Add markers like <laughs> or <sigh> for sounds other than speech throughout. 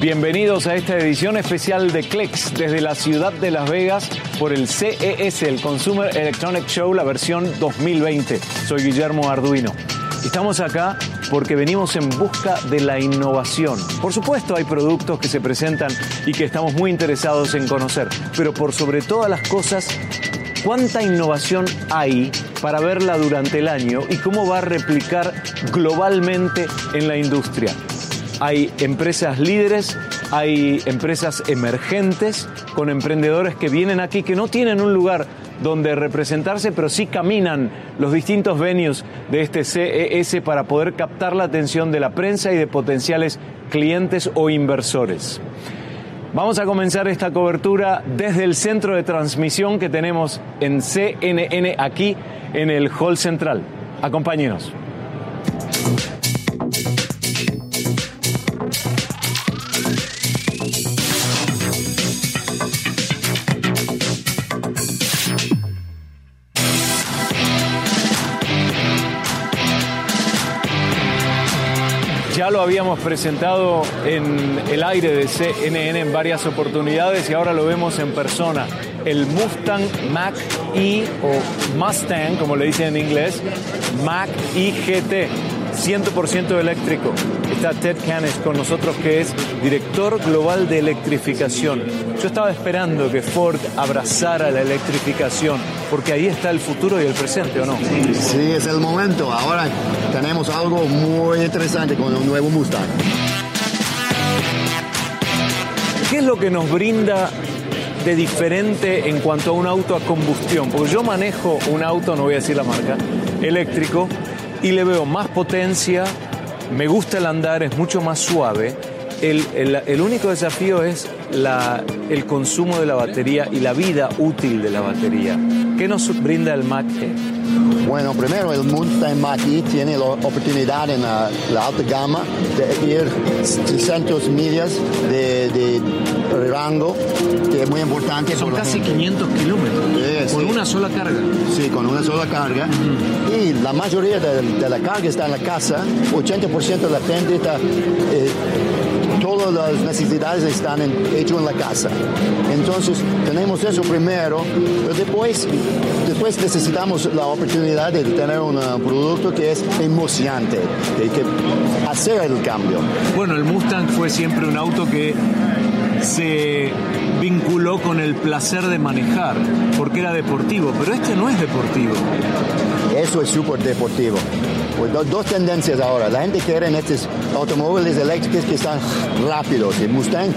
Bienvenidos a esta edición especial de CLEX desde la ciudad de Las Vegas por el CES, el Consumer Electronic Show, la versión 2020. Soy Guillermo Arduino. Estamos acá porque venimos en busca de la innovación. Por supuesto hay productos que se presentan y que estamos muy interesados en conocer, pero por sobre todas las cosas, ¿cuánta innovación hay para verla durante el año y cómo va a replicar globalmente en la industria? Hay empresas líderes, hay empresas emergentes con emprendedores que vienen aquí que no tienen un lugar donde representarse, pero sí caminan los distintos venues de este CES para poder captar la atención de la prensa y de potenciales clientes o inversores. Vamos a comenzar esta cobertura desde el centro de transmisión que tenemos en CNN aquí en el Hall Central. Acompáñenos. Ya lo habíamos presentado en el aire de CNN en varias oportunidades y ahora lo vemos en persona. El Mustang Mach E o Mustang, como le dicen en inglés, Mach E GT, 100% eléctrico. Está Ted Canes con nosotros que es director global de electrificación. Yo estaba esperando que Ford abrazara la electrificación porque ahí está el futuro y el presente, ¿o no? Sí, es el momento. Ahora tenemos algo muy interesante con el nuevo Mustang. ¿Qué es lo que nos brinda de diferente en cuanto a un auto a combustión? Porque yo manejo un auto, no voy a decir la marca, eléctrico y le veo más potencia, me gusta el andar, es mucho más suave. El, el, único desafío es la, el consumo de la batería y la vida útil de la batería. ¿Qué nos brinda el Mach E? Bueno, primero el Mustang Mach-E tiene la oportunidad en la, la, alta gama de ir 300 millas de, de rango, que es muy importante. Son casi 500 kilómetros Sí, con sí. una sola carga. Sí, con una sola carga. Y la mayoría de, de la carga está en la casa. 80% de la gente está... eh, todas las necesidades están hecho en la casa. Entonces, tenemos eso primero, pero después, después necesitamos la oportunidad de tener un uh, producto que es emocionante, de que hacer el cambio. Bueno, el Mustang fue siempre un auto que se vinculó con el placer de manejar, porque era deportivo, pero este no es deportivo. Eso es súper deportivo. Pues do- dos tendencias ahora. La gente quiere en estos automóviles eléctricos que están rápidos. El Mustang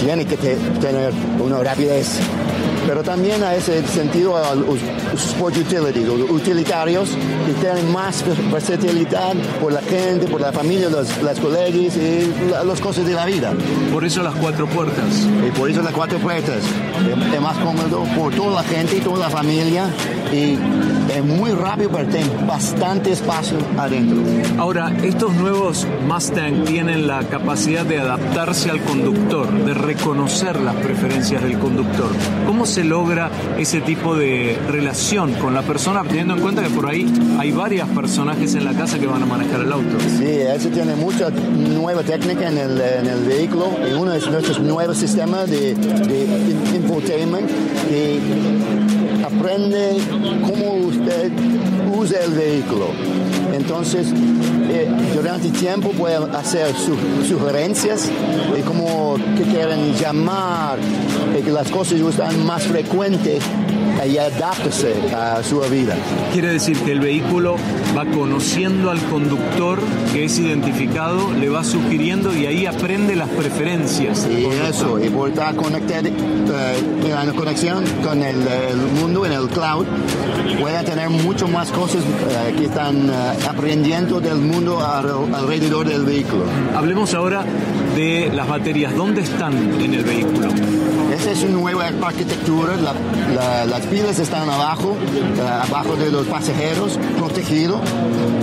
tiene que te- tener una rapidez. Pero también a ese sentido a los sport utilities, los utilitarios que tienen más versatilidad por la gente, por la familia, los, las colegas y la- las cosas de la vida. Por eso las cuatro puertas. Y por eso las cuatro puertas. Es, es más cómodo por toda la gente y toda la familia. Y es muy rápido, pero tiene bastante espacio adentro. Ahora, estos nuevos Mustang tienen la capacidad de adaptarse al conductor, de reconocer las preferencias del conductor. ¿Cómo se logra ese tipo de relación con la persona, teniendo en cuenta que por ahí hay varios personajes en la casa que van a manejar el auto? Sí, eso tiene mucha nueva técnica en el, vehículo. Y uno de nuestros nuevos sistemas de, de in- infotainment aprende cómo usted usa el vehículo. Entonces, eh, durante tiempo puede hacer su- sugerencias de cómo que quieren llamar, de que las cosas están más frecuentes y adaptarse a su vida. Quiere decir que el vehículo va conociendo al conductor que es identificado, le va sugiriendo y ahí aprende las preferencias. Y eso, y por estar conectado, eh, en conexión con el, el mundo en el cloud, puede tener mucho más cosas eh, que están eh, aprendiendo del mundo al- alrededor del vehículo. Hablemos ahora de las baterías. ¿Dónde están en el vehículo? Es una nueva arquitectura, la- la- las pilas están abajo, eh, abajo de los pasajeros, protegido,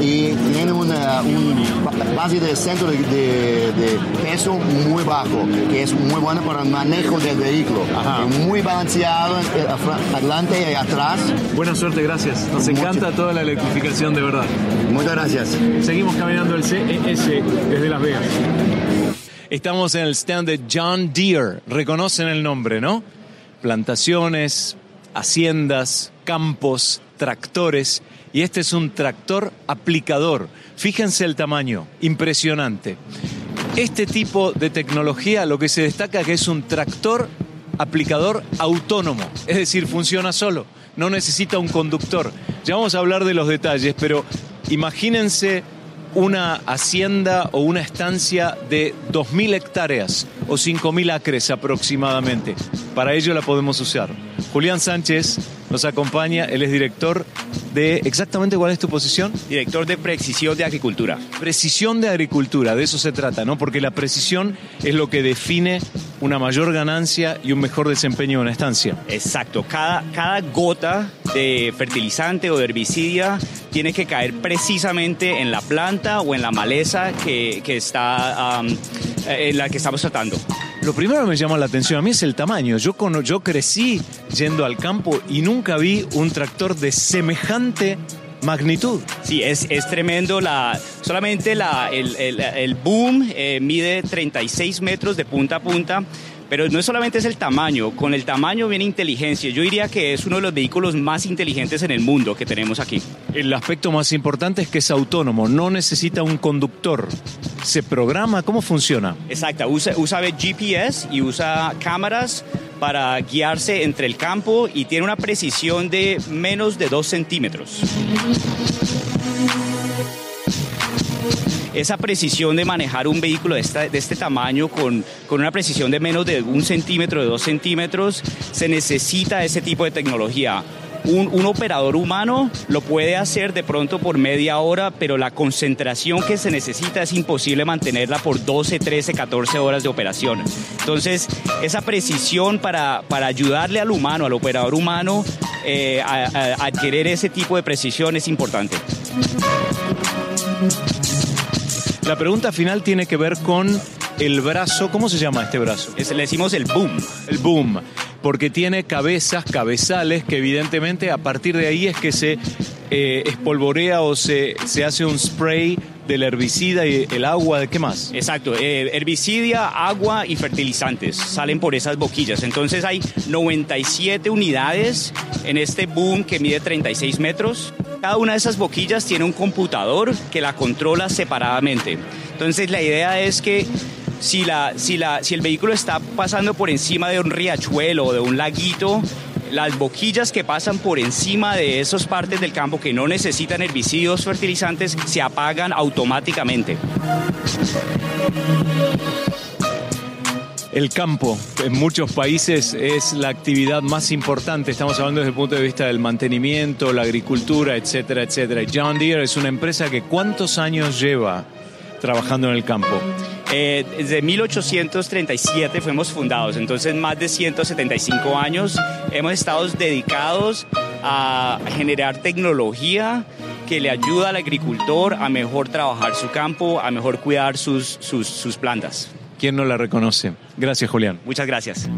y tiene una un ba- base de centro de, peso muy bajo, que es muy bueno para el manejo del vehículo. Ajá. Muy balanceado eh, adelante y atrás. Buena suerte, gracias. Nos Mucho. encanta toda la electrificación, de verdad. Muchas gracias. Seguimos caminando el CES desde Las Vegas. Estamos en el stand de John Deere. Reconocen el nombre, ¿no? Plantaciones, haciendas, campos, tractores. Y este es un tractor aplicador. Fíjense el tamaño, impresionante. Este tipo de tecnología lo que se destaca es que es un tractor aplicador autónomo, es decir, funciona solo, no necesita un conductor. Ya vamos a hablar de los detalles, pero imagínense una hacienda o una estancia de 2.000 hectáreas o 5.000 acres aproximadamente. Para ello la podemos usar. Julián Sánchez nos acompaña, él es director de, exactamente cuál es tu posición? Director de Precisión de Agricultura. Precisión de Agricultura, de eso se trata, ¿no? Porque la precisión es lo que define una mayor ganancia y un mejor desempeño de una estancia. Exacto, cada, cada gota de fertilizante o de herbicidia tiene que caer precisamente en la planta o en la maleza que, está, en la que estamos tratando. Lo primero que me llama la atención a mí es el tamaño. Yo, yo crecí yendo al campo y nunca vi un tractor de semejante magnitud. Sí, es, es tremendo. La, solamente la, el, el, boom eh, mide 36 metros de punta a punta. Pero no solamente es el tamaño, con el tamaño viene inteligencia. Yo diría que es uno de los vehículos más inteligentes en el mundo que tenemos aquí. El aspecto más importante es que es autónomo, no necesita un conductor. ¿Se programa? ¿Cómo funciona? Exacto, usa, usa GPS y usa cámaras para guiarse entre el campo y tiene una precisión de menos de 2 centímetros esa precisión de manejar un vehículo de, este tamaño con, con una precisión de menos de un centímetro, de dos centímetros, se necesita ese tipo de tecnología. Un, un, operador humano lo puede hacer de pronto por media hora, pero la concentración que se necesita es imposible mantenerla por 12, 13, 14 horas de operación. Entonces, esa precisión para, para ayudarle al humano, al operador humano, eh, a adquirir ese tipo de precisión es importante. La pregunta final tiene que ver con el brazo. ¿Cómo se llama este brazo? le decimos el boom. El boom. Porque tiene cabezas, cabezales, que evidentemente a partir de ahí es que se eh, espolvorea o se, se hace un spray del herbicida y el agua, ¿de qué más? Exacto, eh, herbicidia, agua y fertilizantes salen por esas boquillas. Entonces hay 97 unidades en este boom que mide 36 metros. Cada una de esas boquillas tiene un computador que la controla separadamente. Entonces la idea es que si, la, si, la, si el vehículo está pasando por encima de un riachuelo o de un laguito, las boquillas que pasan por encima de esas partes del campo que no necesitan herbicidas fertilizantes se apagan automáticamente. El campo en muchos países es la actividad más importante. Estamos hablando desde el punto de vista del mantenimiento, la agricultura, etcétera, etcétera. John Deere es una empresa que ¿cuántos años lleva trabajando en el campo? Eh, desde 1837 fuimos fundados, entonces más de 175 años hemos estado dedicados a generar tecnología que le ayuda al agricultor a mejor trabajar su campo, a mejor cuidar sus, sus, sus plantas. ¿Quién no la reconoce? Gracias, Julián. Muchas gracias.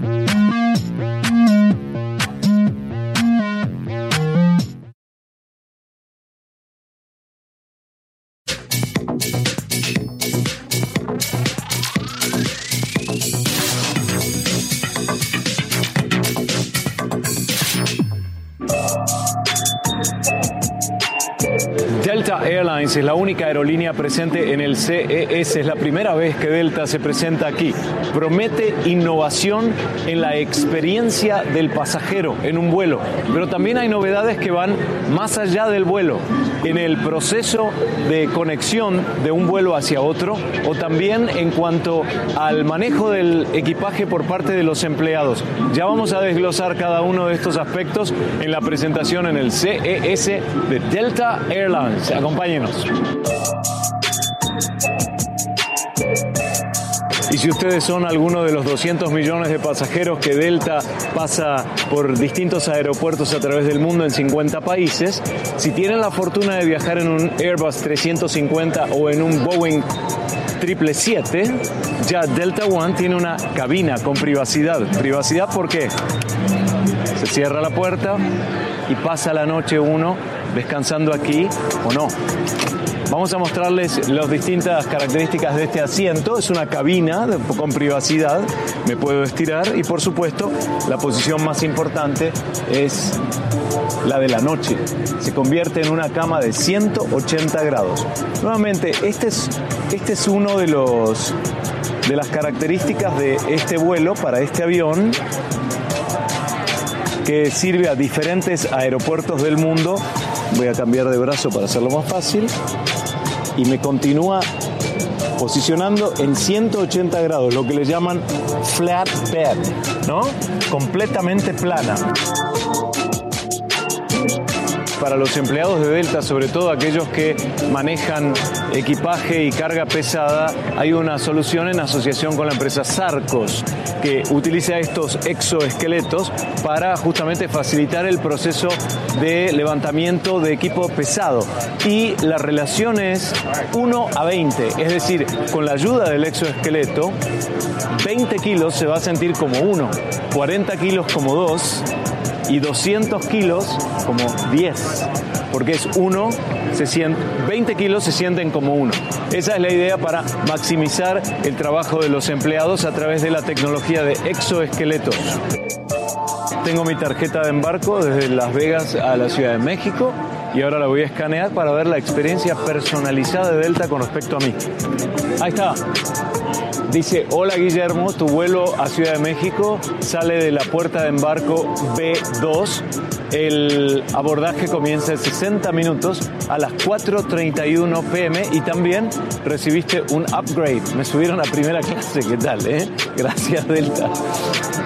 Airlines es la única aerolínea presente en el CES. Es la primera vez que Delta se presenta aquí. Promete innovación en la experiencia del pasajero en un vuelo. Pero también hay novedades que van más allá del vuelo, en el proceso de conexión de un vuelo hacia otro o también en cuanto al manejo del equipaje por parte de los empleados. Ya vamos a desglosar cada uno de estos aspectos en la presentación en el CES de Delta Airlines. Acompáñenos. Y si ustedes son alguno de los 200 millones de pasajeros que Delta pasa por distintos aeropuertos a través del mundo en 50 países, si tienen la fortuna de viajar en un Airbus 350 o en un Boeing 777, ya Delta One tiene una cabina con privacidad. ¿Privacidad por qué? Se cierra la puerta y pasa la noche uno descansando aquí o no. Vamos a mostrarles las distintas características de este asiento. Es una cabina con privacidad, me puedo estirar y por supuesto la posición más importante es la de la noche. Se convierte en una cama de 180 grados. Nuevamente, este es, este es uno de los de las características de este vuelo para este avión que sirve a diferentes aeropuertos del mundo. Voy a cambiar de brazo para hacerlo más fácil y me continúa posicionando en 180 grados, lo que le llaman flat bed, ¿no? Completamente plana para los empleados de Delta, sobre todo aquellos que manejan equipaje y carga pesada, hay una solución en asociación con la empresa Sarcos, que utiliza estos exoesqueletos para justamente facilitar el proceso de levantamiento de equipo pesado. Y la relación es 1 a 20, es decir, con la ayuda del exoesqueleto, 20 kilos se va a sentir como 1, 40 kilos como 2 y 200 kilos como 10, porque es uno, se siente, 20 kilos se sienten como uno. Esa es la idea para maximizar el trabajo de los empleados a través de la tecnología de exoesqueletos. Tengo mi tarjeta de embarco desde Las Vegas a la Ciudad de México y ahora la voy a escanear para ver la experiencia personalizada de Delta con respecto a mí. Ahí está. Dice, hola Guillermo, tu vuelo a Ciudad de México sale de la puerta de embarco B2. El abordaje comienza en 60 minutos a las 4.31 pm y también recibiste un upgrade. Me subieron a primera clase, ¿qué tal? Eh? Gracias Delta.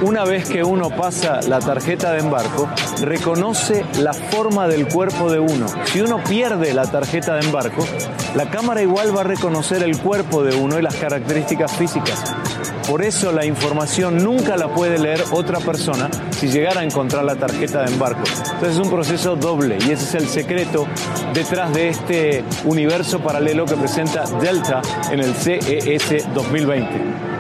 Una vez que uno pasa la tarjeta de embarco, reconoce la forma del cuerpo de uno. Si uno pierde la tarjeta de embarco, la cámara igual va a reconocer el cuerpo de uno y las características físicas. Por eso la información nunca la puede leer otra persona si llegara a encontrar la tarjeta de embarco. Entonces es un proceso doble y ese es el secreto detrás de este universo paralelo que presenta Delta en el CES 2020.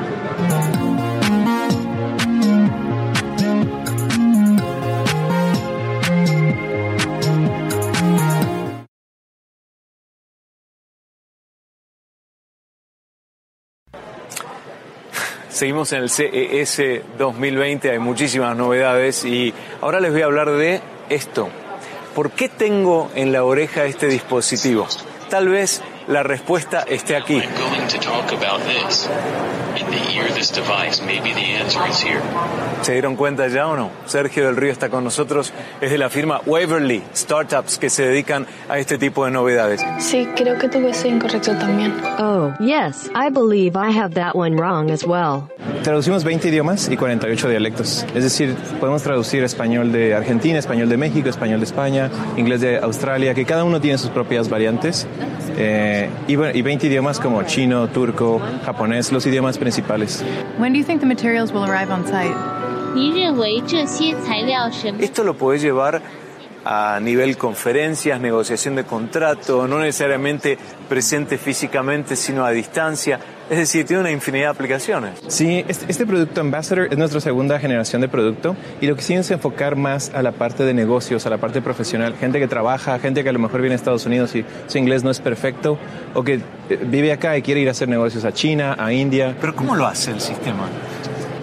Seguimos en el CES 2020, hay muchísimas novedades y ahora les voy a hablar de esto. ¿Por qué tengo en la oreja este dispositivo? Tal vez la respuesta esté aquí. ¿Se dieron cuenta ya o no? Sergio del Río está con nosotros, es de la firma Waverly Startups que se dedican a este tipo de novedades. Sí, creo que tuve ese incorrecto también. Oh, yes, I believe I have that one wrong as well. Traducimos 20 idiomas y 48 dialectos. Es decir, podemos traducir español de Argentina, español de México, español de España, inglés de Australia, que cada uno tiene sus propias variantes. Eh, y, y 20 idiomas como chino, turco, japonés, los idiomas principales. When do you think the materials will arrive on site? Esto lo podés llevar a nivel conferencias, negociación de contrato, no necesariamente presente físicamente, sino a distancia. Es decir, tiene una infinidad de aplicaciones. Sí, este, este, producto Ambassador es nuestra segunda generación de producto y lo que sí es enfocar más a la parte de negocios, a la parte profesional, gente que trabaja, gente que a lo mejor viene a Estados Unidos y su inglés no es perfecto o que eh, vive acá y quiere ir a hacer negocios a China, a India. Pero ¿cómo lo hace el sistema?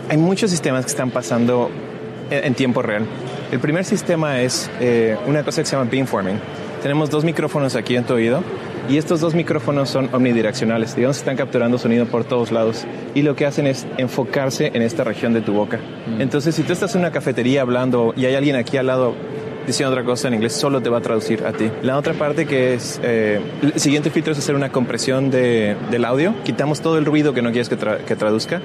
Hay muchos sistemas que están pasando en, tiempo real. El primer sistema es eh, una cosa que se llama beamforming. Tenemos dos micrófonos aquí en tu oído y estos dos micrófonos son omnidireccionales, digamos que están capturando sonido por todos lados y lo que hacen es enfocarse en esta región de tu boca. Mm. Entonces, si tú estás en una cafetería hablando y hay alguien aquí al lado diciendo otra cosa en inglés, solo te va a traducir a ti. La otra parte que es, eh, el siguiente filtro es hacer una compresión de, del audio, quitamos todo el ruido que no quieres que, que traduzca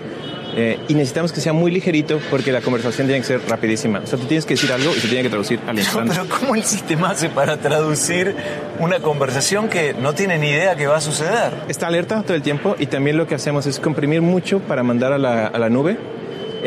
eh, y necesitamos que sea muy ligerito porque la conversación tiene que ser rapidísima. O sea, tú tienes que decir algo y se tiene que traducir al <laughs> instante. Pero ¿cómo el sistema hace para traducir una conversación que no tiene ni idea que va a suceder? Está alerta todo el tiempo y también lo que hacemos es comprimir mucho para mandar a la, a la nube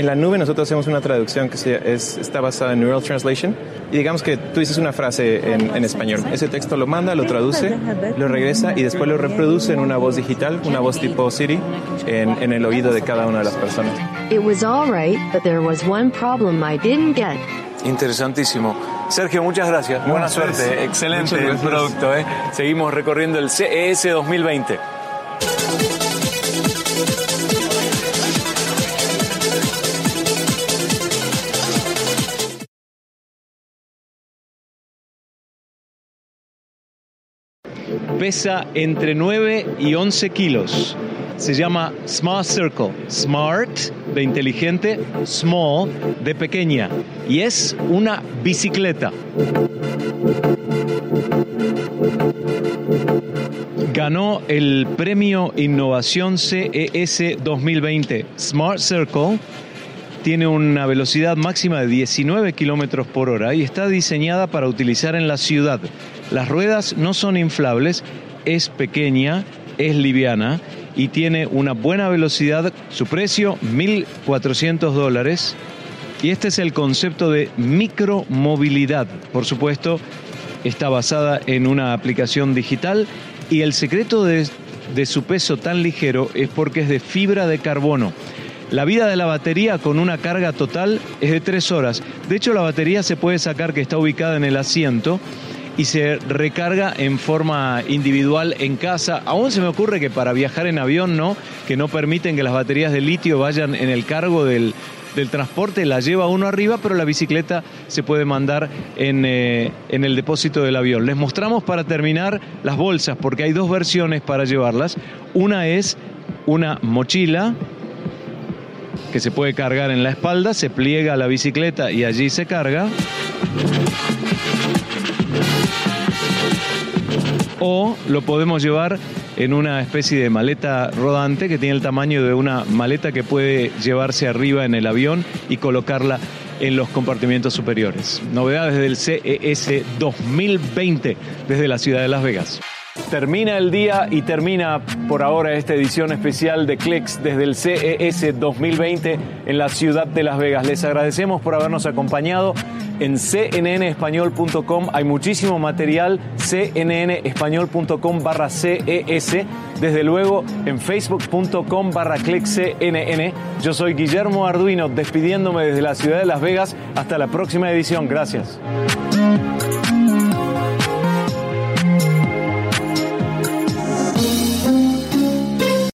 en la nube nosotros hacemos una traducción que es, está basada en Neural Translation y digamos que tú dices una frase en, en, español. Ese texto lo manda, lo traduce, lo regresa y después lo reproduce en una voz digital, una voz tipo Siri, en, en el oído de cada una de las personas. It was all right, but there was one problem I didn't get. Interesantísimo. Sergio, muchas gracias. Buena suerte. Excelente el producto. ¿eh? Seguimos recorriendo el CES 2020. Pesa entre 9 y 11 kilos. Se llama Smart Circle. Smart de inteligente, small de pequeña. Y es una bicicleta. Ganó el premio Innovación CES 2020. Smart Circle tiene una velocidad máxima de 19 kilómetros por hora y está diseñada para utilizar en la ciudad. Las ruedas no son inflables, es pequeña, es liviana y tiene una buena velocidad. Su precio, 1.400 dólares. Y este es el concepto de micromovilidad. Por supuesto, está basada en una aplicación digital y el secreto de, de su peso tan ligero es porque es de fibra de carbono. La vida de la batería con una carga total es de tres horas. De hecho, la batería se puede sacar que está ubicada en el asiento y se recarga en forma individual en casa. Aún se me ocurre que para viajar en avión no, que no permiten que las baterías de litio vayan en el cargo del, del transporte, la lleva uno arriba, pero la bicicleta se puede mandar en, eh, en el depósito del avión. Les mostramos para terminar las bolsas, porque hay dos versiones para llevarlas. Una es una mochila que se puede cargar en la espalda, se pliega la bicicleta y allí se carga. O lo podemos llevar en una especie de maleta rodante que tiene el tamaño de una maleta que puede llevarse arriba en el avión y colocarla en los compartimientos superiores. Novedades del CES 2020 desde la ciudad de Las Vegas. Termina el día y termina por ahora esta edición especial de Clicks desde el CES 2020 en la ciudad de Las Vegas. Les agradecemos por habernos acompañado en cnnespañol.com. Hay muchísimo material, cnnespañol.com barra CES. Desde luego en facebook.com barra. Yo soy Guillermo Arduino despidiéndome desde la ciudad de Las Vegas. Hasta la próxima edición. Gracias.